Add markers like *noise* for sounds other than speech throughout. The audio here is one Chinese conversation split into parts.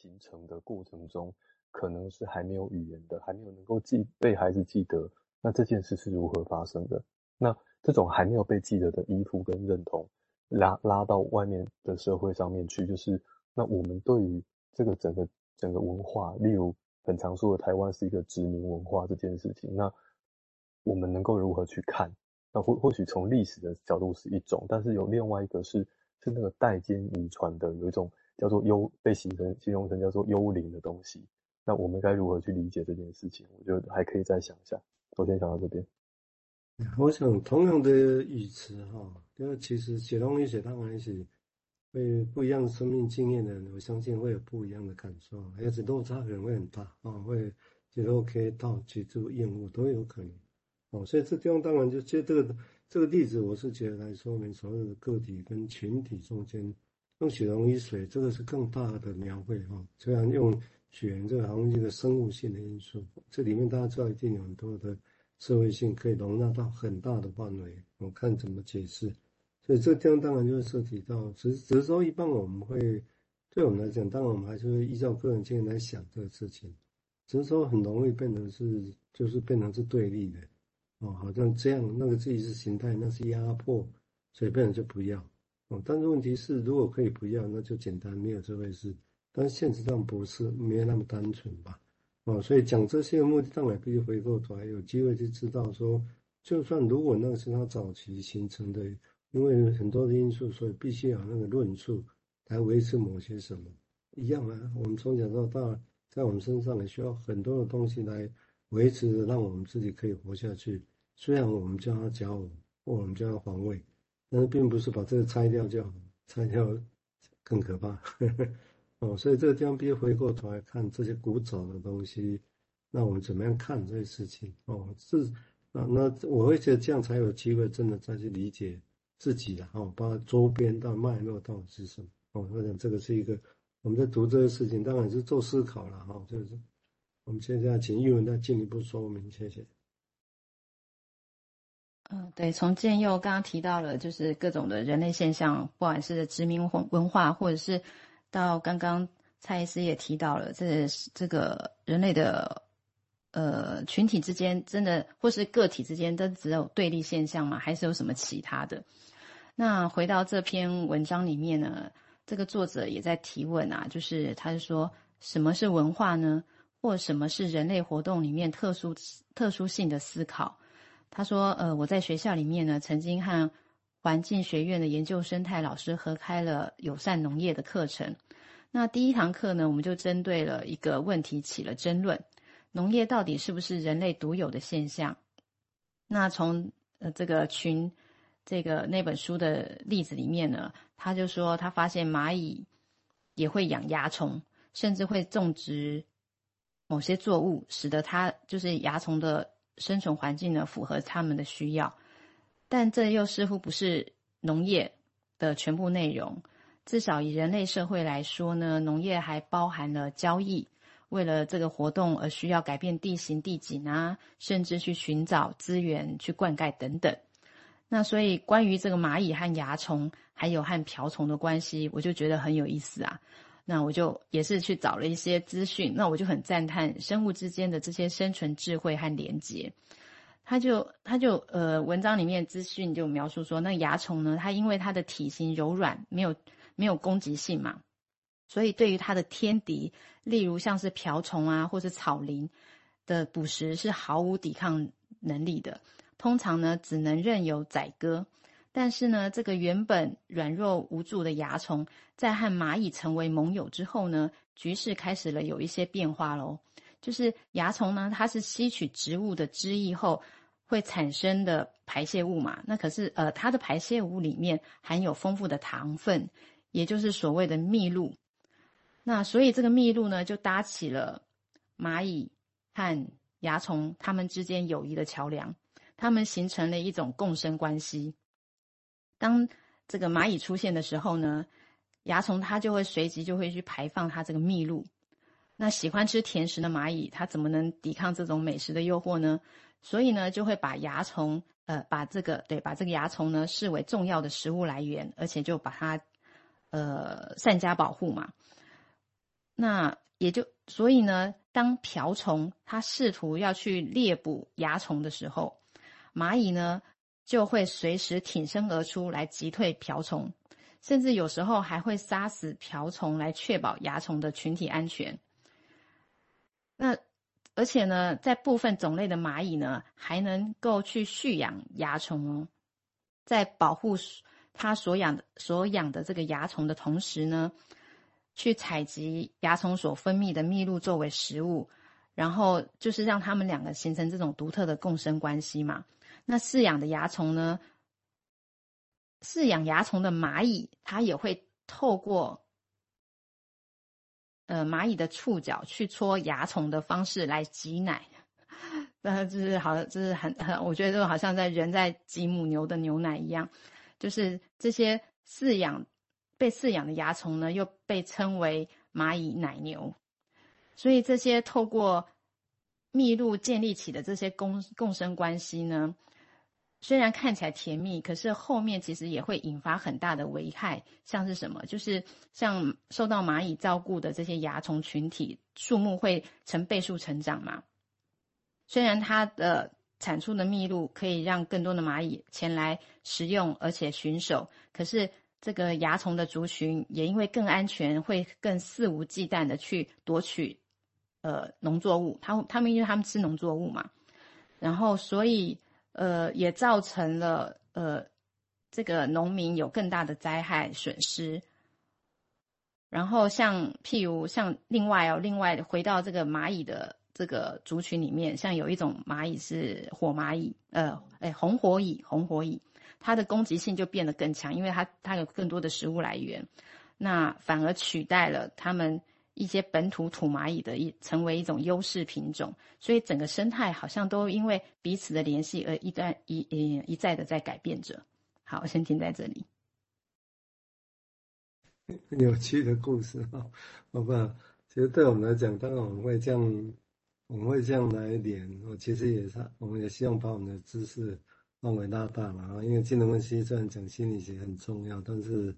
形成的过程中，可能是还没有语言的，还没有能够记被孩子记得。那这件事是如何发生的？那这种还没有被记得的依附跟认同，拉拉到外面的社会上面去，就是那我们对于这个整个整个文化，例如很常说的台湾是一个殖民文化这件事情，那我们能够如何去看？那或或许从历史的角度是一种，但是有另外一个是是那个代间遗传的，有一种叫做幽被形成形容成叫做幽灵的东西。那我们该如何去理解这件事情？我觉得还可以再想一下。我先想到这边。*laughs* 我想同样的语词哈，因为其实写东西写当然是会不一样的生命经验的人，我相信会有不一样的感受，而且落差可能会很大啊，会觉得 OK 到极度厌恶都有可能。哦，所以这地方当然就借这个这个例子，我是觉得来说明所有的个体跟群体中间用血溶于水，这个是更大的描绘哈。虽然用血这个好像一个生物性的因素，这里面大家知道一定有很多的社会性可以容纳到很大的范围，我看怎么解释。所以这个地方当然就会涉及到，只是只是说一般我们会对我们来讲，当然我们还是会依照个人经验来想这个事情，只是说很容易变成是就是变成是对立的。哦，好像这样，那个意识形态那是压迫，所以变成就不要。哦，但是问题是，如果可以不要，那就简单，没有这回事。但是现实上不是，没有那么单纯吧？哦，所以讲这些目的，当然必须回过头来，有机会就知道说，就算如果那个是他早期形成的，因为很多的因素，所以必须有那个论述来维持某些什么一样啊。我们从小到大，在我们身上也需要很多的东西来维持，让我们自己可以活下去。虽然我们叫他骄傲，或我们叫他防卫，但是并不是把这个拆掉就好，拆掉更可怕。呵 *laughs* 呵哦，所以这个地方必须回过头来看这些古早的东西，那我们怎么样看这些事情？哦，是啊，那我会觉得这样才有机会真的再去理解自己的哦，把周边到脉络到底是什么？哦，我想这个是一个我们在读这个事情，当然是做思考了哈。就是我们现在请玉文再进一步说明，谢谢。嗯，对，从建佑刚刚提到了，就是各种的人类现象，不管是殖民文文化，或者是到刚刚蔡医师也提到了，这这个人类的呃群体之间，真的或是个体之间，都只有对立现象吗？还是有什么其他的？那回到这篇文章里面呢，这个作者也在提问啊，就是他是说，什么是文化呢？或什么是人类活动里面特殊特殊性的思考？他说：“呃，我在学校里面呢，曾经和环境学院的研究生态老师合开了友善农业的课程。那第一堂课呢，我们就针对了一个问题起了争论：农业到底是不是人类独有的现象？那从呃这个群这个那本书的例子里面呢，他就说他发现蚂蚁也会养蚜虫，甚至会种植某些作物，使得它就是蚜虫的。”生存环境呢，符合他们的需要，但这又似乎不是农业的全部内容。至少以人类社会来说呢，农业还包含了交易，为了这个活动而需要改变地形地景啊，甚至去寻找资源去灌溉等等。那所以关于这个蚂蚁和蚜虫，还有和瓢虫的关系，我就觉得很有意思啊。那我就也是去找了一些资讯，那我就很赞叹生物之间的这些生存智慧和连结。他就他就呃，文章里面资讯就描述说，那蚜虫呢，它因为它的体型柔软，没有没有攻击性嘛，所以对于它的天敌，例如像是瓢虫啊，或是草蛉的捕食是毫无抵抗能力的，通常呢只能任由宰割。但是呢，这个原本软弱无助的蚜虫，在和蚂蚁成为盟友之后呢，局势开始了有一些变化喽。就是蚜虫呢，它是吸取植物的汁液后会产生的排泄物嘛。那可是呃，它的排泄物里面含有丰富的糖分，也就是所谓的蜜露。那所以这个蜜露呢，就搭起了蚂蚁和蚜虫它们之间友谊的桥梁，它们形成了一种共生关系。当这个蚂蚁出现的时候呢，蚜虫它就会随即就会去排放它这个蜜露。那喜欢吃甜食的蚂蚁，它怎么能抵抗这种美食的诱惑呢？所以呢，就会把蚜虫，呃，把这个对，把这个蚜虫呢视为重要的食物来源，而且就把它，呃，善加保护嘛。那也就所以呢，当瓢虫它试图要去猎捕蚜虫的时候，蚂蚁呢就会随时挺身而出来击退瓢虫，甚至有时候还会杀死瓢虫来确保蚜虫的群体安全。那而且呢，在部分种类的蚂蚁呢，还能够去蓄养蚜虫哦，在保护它所养的所养的这个蚜虫的同时呢。去采集蚜虫所分泌的蜜露作为食物，然后就是让它们两个形成这种独特的共生关系嘛。那饲养的蚜虫呢？饲养蚜虫的蚂蚁，它也会透过呃蚂蚁的触角去戳蚜虫的方式来挤奶。*laughs* 那就是好，就是很很，我觉得就好像在人在挤母牛的牛奶一样，就是这些饲养。被饲养的蚜虫呢，又被称为蚂蚁奶牛，所以这些透过蜜露建立起的这些共共生关系呢，虽然看起来甜蜜，可是后面其实也会引发很大的危害。像是什么？就是像受到蚂蚁照顾的这些蚜虫群体，数目会成倍数成长嘛。虽然它的产出的蜜露可以让更多的蚂蚁前来食用，而且巡守，可是。这个蚜虫的族群也因为更安全，会更肆无忌惮的去夺取，呃，农作物。他他们因为他们吃农作物嘛，然后所以呃也造成了呃这个农民有更大的灾害损失。然后像譬如像另外哦，另外回到这个蚂蚁的这个族群里面，像有一种蚂蚁是火蚂蚁，呃，哎，红火蚁，红火蚁。它的攻击性就变得更强，因为它它有更多的食物来源，那反而取代了它们一些本土土蚂蚁的一成为一种优势品种，所以整个生态好像都因为彼此的联系而一段一一一再的在改变着。好，我先停在这里。*laughs* 有趣的故事哈，好吧？其实对我们来讲，当然我们会这样，我们会这样来连。我其实也是，我们也希望把我们的知识。范围拉大了啊，因为金融分析虽然讲心理学很重要，但是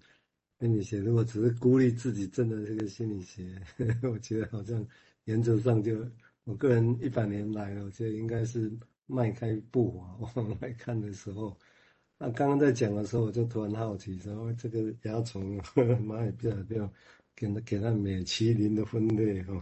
心理学如果只是孤立自己，真的这个心理学，*laughs* 我觉得好像原则上就我个人一百年来，我觉得应该是迈开步伐往外看的时候。那刚刚在讲的时候，我就突然好奇说，这个蚜虫 *laughs* 蚂蚁不晓得要给它给它米其林的分类哦。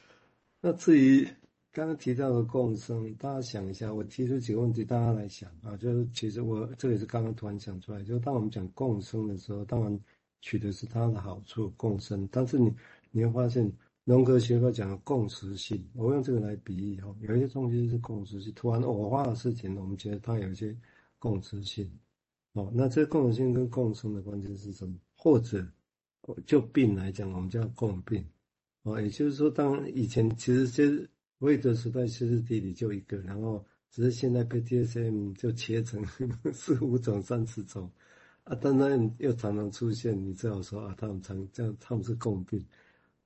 *laughs* 那至于。刚刚提到的共生，大家想一下，我提出几个问题，大家来想啊。就是其实我这也是刚刚突然想出来，就是当我们讲共生的时候，当然取的是它的好处，共生。但是你你会发现，荣格学会讲的共识性，我用这个来比喻哈，有一些东西是共识性，突然偶发的事情，我们觉得它有一些共识性。哦，那这共识性跟共生的关键是什么？或者就病来讲，我们叫共病。哦，也就是说，当以前其实其实。韦德时代其实地理就一个，然后只是现在被 DSM 就切成 *laughs* 四五种、三十种，啊，当然又常常出现，你只好说啊，他们常这样，他们是共病，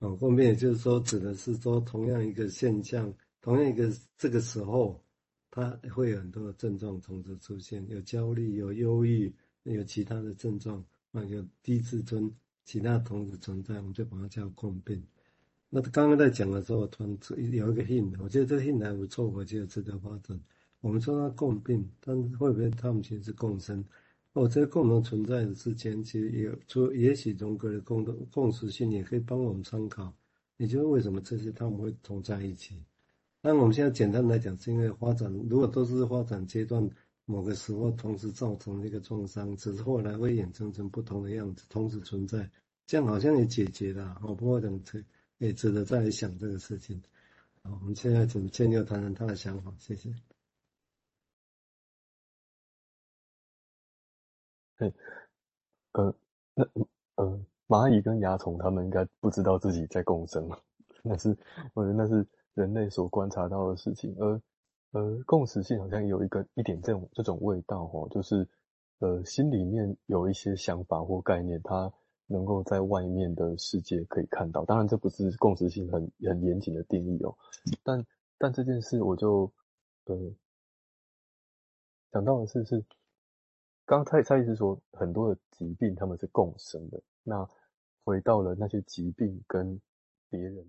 啊，共病也就是说指的是说同样一个现象，同样一个这个时候，它会有很多的症状同时出现，有焦虑、有忧郁、有其他的症状啊，有低自尊，其他同时存在，我们就把它叫共病。那刚刚在讲的时候，突然有一个 hint，我觉得这个 hint 还不错，我觉得值得发展。我们说它共病，但是会不会他们其实是共生？哦，这共同存在的之间，其实也有，说也许荣格的共同共识性也可以帮我们参考。也就是为什么这些他们会同在一起？那我们现在简单来讲，是因为发展，如果都是发展阶段，某个时候同时造成的一个创伤，只是后来会衍生成不同的样子，同时存在，这样好像也解决了。哦，不过等这。也值得再来想这个事情。好，我们现在请建佑谈谈他的想法，谢谢。对，呃，那呃，蚂蚁跟蚜虫，他们应该不知道自己在共生，那是我觉得那是人类所观察到的事情。而呃，共识性好像有一个一点这种这种味道哦，就是呃，心里面有一些想法或概念，它。能够在外面的世界可以看到，当然这不是共识性很很严谨的定义哦。但但这件事我就呃想到的是是，刚才蔡医师说很多的疾病他们是共生的，那回到了那些疾病跟别人的